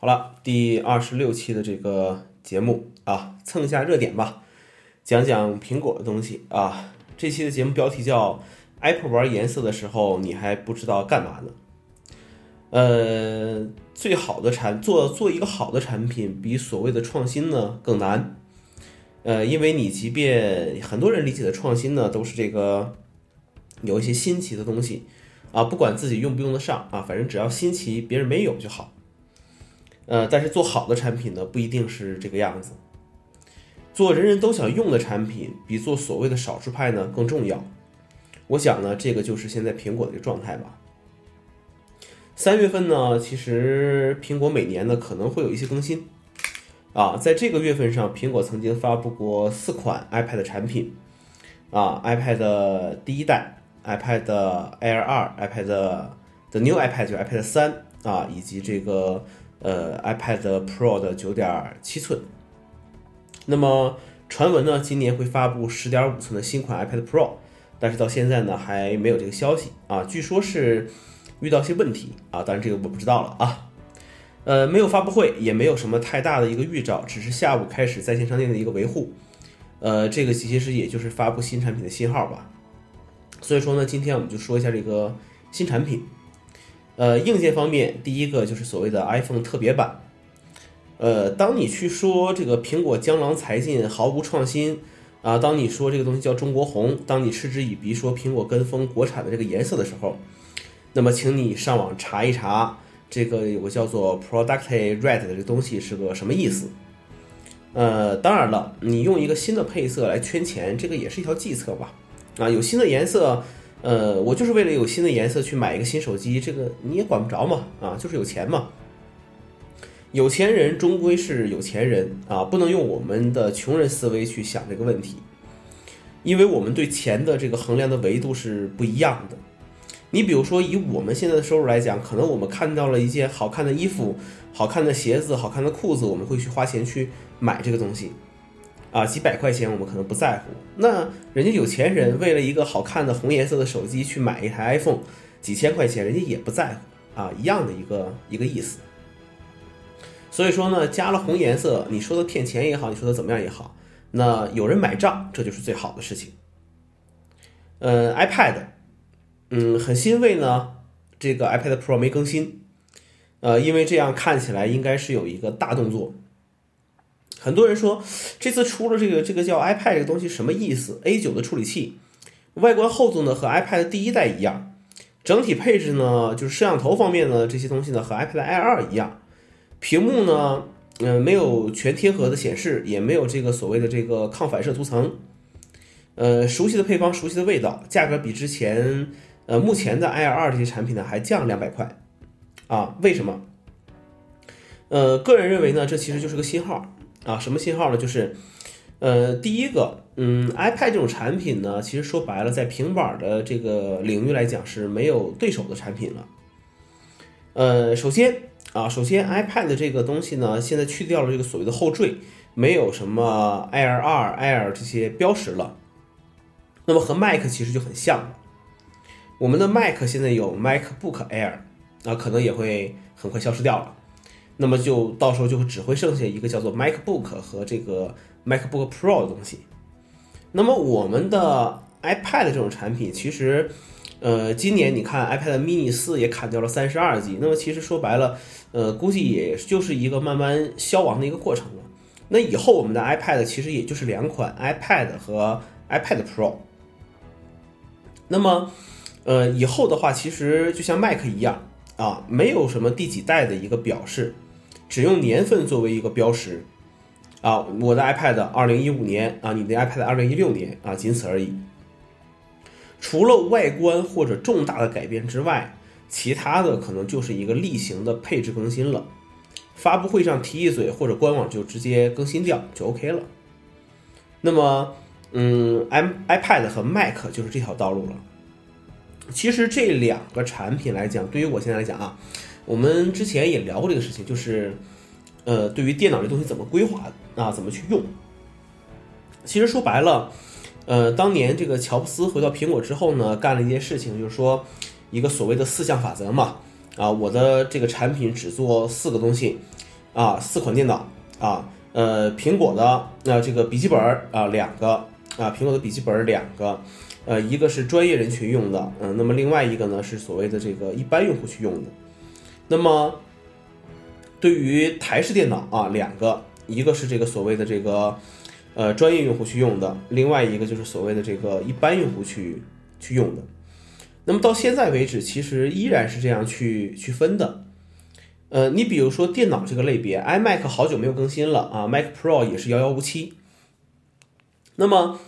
好了，第二十六期的这个节目啊，蹭一下热点吧，讲讲苹果的东西啊。这期的节目标题叫 “Apple 玩颜色的时候，你还不知道干嘛呢”。呃，最好的产做做一个好的产品，比所谓的创新呢更难。呃，因为你即便很多人理解的创新呢，都是这个有一些新奇的东西啊，不管自己用不用得上啊，反正只要新奇，别人没有就好。呃，但是做好的产品呢，不一定是这个样子。做人人都想用的产品，比做所谓的少数派呢更重要。我想呢，这个就是现在苹果的一个状态吧。三月份呢，其实苹果每年呢可能会有一些更新啊，在这个月份上，苹果曾经发布过四款 iPad 产品啊，iPad 第一代、iPad Air 二、iPad the New iPad 就 iPad 三啊，以及这个。呃，iPad Pro 的九点七寸。那么传闻呢，今年会发布十点五寸的新款 iPad Pro，但是到现在呢还没有这个消息啊。据说是遇到些问题啊，当然这个我不知道了啊。呃，没有发布会，也没有什么太大的一个预兆，只是下午开始在线商店的一个维护。呃，这个其实也就是发布新产品的信号吧。所以说呢，今天我们就说一下这个新产品。呃，硬件方面，第一个就是所谓的 iPhone 特别版。呃，当你去说这个苹果江郎才尽，毫无创新啊，当你说这个东西叫中国红，当你嗤之以鼻说苹果跟风国产的这个颜色的时候，那么请你上网查一查，这个有个叫做 Product Red 的这个东西是个什么意思？呃，当然了，你用一个新的配色来圈钱，这个也是一条计策吧？啊，有新的颜色。呃，我就是为了有新的颜色去买一个新手机，这个你也管不着嘛，啊，就是有钱嘛。有钱人终归是有钱人啊，不能用我们的穷人思维去想这个问题，因为我们对钱的这个衡量的维度是不一样的。你比如说，以我们现在的收入来讲，可能我们看到了一件好看的衣服、好看的鞋子、好看的裤子，我们会去花钱去买这个东西。啊，几百块钱我们可能不在乎，那人家有钱人为了一个好看的红颜色的手机去买一台 iPhone，几千块钱人家也不在乎啊，一样的一个一个意思。所以说呢，加了红颜色，你说的骗钱也好，你说的怎么样也好，那有人买账，这就是最好的事情。嗯，iPad，嗯，很欣慰呢，这个 iPad Pro 没更新，呃，因为这样看起来应该是有一个大动作。很多人说，这次出了这个这个叫 iPad 这个东西什么意思？A9 的处理器，外观厚度呢和 iPad 第一代一样，整体配置呢就是摄像头方面呢这些东西呢和 iPad Air 二一样，屏幕呢嗯没有全贴合的显示，也没有这个所谓的这个抗反射涂层，呃熟悉的配方熟悉的味道，价格比之前呃目前的 Air 二这些产品呢还降两百块，啊为什么？呃个人认为呢这其实就是个信号。啊，什么信号呢？就是，呃，第一个，嗯，iPad 这种产品呢，其实说白了，在平板的这个领域来讲是没有对手的产品了。呃，首先啊，首先 iPad 这个东西呢，现在去掉了这个所谓的后缀，没有什么 Air 二、Air 这些标识了。那么和 Mac 其实就很像，我们的 Mac 现在有 MacBook Air，啊，可能也会很快消失掉了。那么就到时候就只会剩下一个叫做 MacBook 和这个 MacBook Pro 的东西。那么我们的 iPad 这种产品，其实，呃，今年你看 iPad Mini 四也砍掉了三十二 G。那么其实说白了，呃，估计也就是一个慢慢消亡的一个过程了。那以后我们的 iPad 其实也就是两款 iPad 和 iPad Pro。那么，呃，以后的话，其实就像 Mac 一样啊，没有什么第几代的一个表示。只用年份作为一个标识，啊，我的 iPad 二零一五年啊，你的 iPad 二零一六年啊，仅此而已。除了外观或者重大的改变之外，其他的可能就是一个例行的配置更新了，发布会上提一嘴或者官网就直接更新掉就 OK 了。那么，嗯，i iPad 和 Mac 就是这条道路了。其实这两个产品来讲，对于我现在来讲啊。我们之前也聊过这个事情，就是，呃，对于电脑这东西怎么规划啊，怎么去用。其实说白了，呃，当年这个乔布斯回到苹果之后呢，干了一件事情，就是说一个所谓的四项法则嘛，啊，我的这个产品只做四个东西，啊，四款电脑啊，呃，苹果的那这个笔记本啊两个啊，苹果的笔记本两个，呃，一个是专业人群用的，嗯，那么另外一个呢是所谓的这个一般用户去用的。那么对于台式电脑啊，两个，一个是这个所谓的这个呃专业用户去用的，另外一个就是所谓的这个一般用户去去用的。那么到现在为止，其实依然是这样去去分的。呃，你比如说电脑这个类别，iMac 好久没有更新了啊，Mac Pro 也是遥遥无期。那么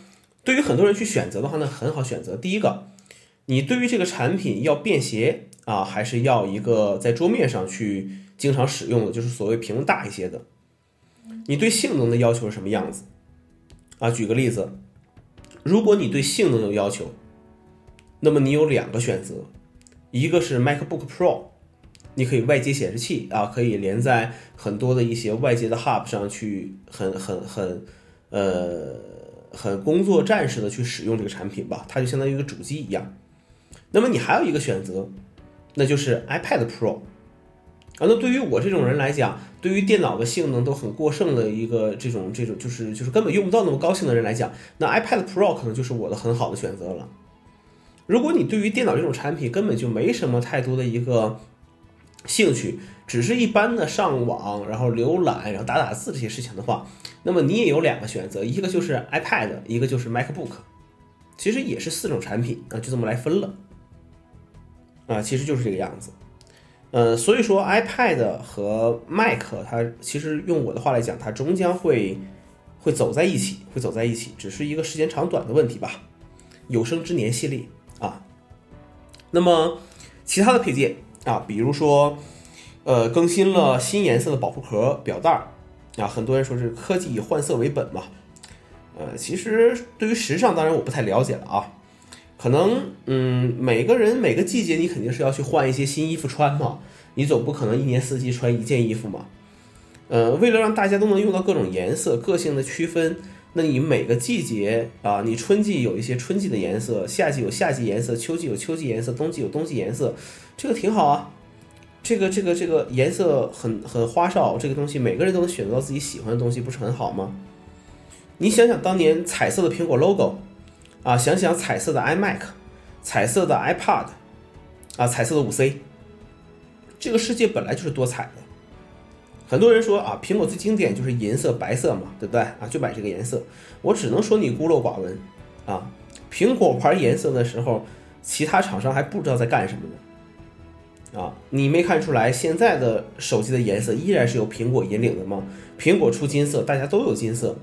对于很多人去选择的话呢，很好选择。第一个，你对于这个产品要便携啊，还是要一个在桌面上去经常使用的，就是所谓屏幕大一些的。你对性能的要求是什么样子？啊，举个例子，如果你对性能有要求，那么你有两个选择，一个是 MacBook Pro，你可以外接显示器啊，可以连在很多的一些外接的 Hub 上去，很很很，呃，很工作战士的去使用这个产品吧，它就相当于一个主机一样。那么你还有一个选择，那就是 iPad Pro 啊。那对于我这种人来讲，对于电脑的性能都很过剩的一个这种这种就是就是根本用不到那么高兴的人来讲，那 iPad Pro 可能就是我的很好的选择了。如果你对于电脑这种产品根本就没什么太多的一个兴趣，只是一般的上网，然后浏览，然后打打字这些事情的话，那么你也有两个选择，一个就是 iPad，一个就是 MacBook，其实也是四种产品啊，就这么来分了啊，其实就是这个样子。呃，所以说 iPad 和 Mac 它其实用我的话来讲，它终将会会走在一起，会走在一起，只是一个时间长短的问题吧。有生之年系列。啊，那么其他的配件啊，比如说，呃，更新了新颜色的保护壳表带儿啊，很多人说是科技以换色为本嘛，呃，其实对于时尚，当然我不太了解了啊，可能嗯，每个人每个季节你肯定是要去换一些新衣服穿嘛，你总不可能一年四季穿一件衣服嘛，呃，为了让大家都能用到各种颜色，个性的区分。那你每个季节啊，你春季有一些春季的颜色，夏季有夏季颜色，秋季有秋季颜色，冬季有冬季颜色，这个挺好啊。这个这个这个颜色很很花哨，这个东西每个人都能选择到自己喜欢的东西，不是很好吗？你想想当年彩色的苹果 logo 啊，想想彩色的 iMac，彩色的 iPad 啊，彩色的五 C，这个世界本来就是多彩的。很多人说啊，苹果最经典就是银色、白色嘛，对不对啊？就买这个颜色，我只能说你孤陋寡闻啊。苹果玩颜色的时候，其他厂商还不知道在干什么呢啊？你没看出来现在的手机的颜色依然是由苹果引领的吗？苹果出金色，大家都有金色；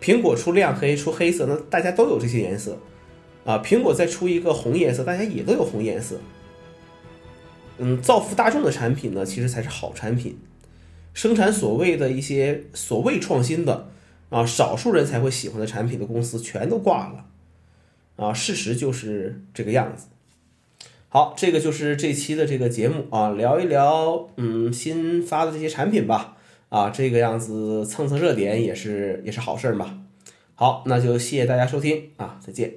苹果出亮黑、出黑色，那大家都有这些颜色啊。苹果再出一个红颜色，大家也都有红颜色。嗯，造福大众的产品呢，其实才是好产品。生产所谓的一些所谓创新的啊，少数人才会喜欢的产品的公司全都挂了啊，事实就是这个样子。好，这个就是这期的这个节目啊，聊一聊嗯新发的这些产品吧啊，这个样子蹭蹭热点也是也是好事儿嘛。好，那就谢谢大家收听啊，再见。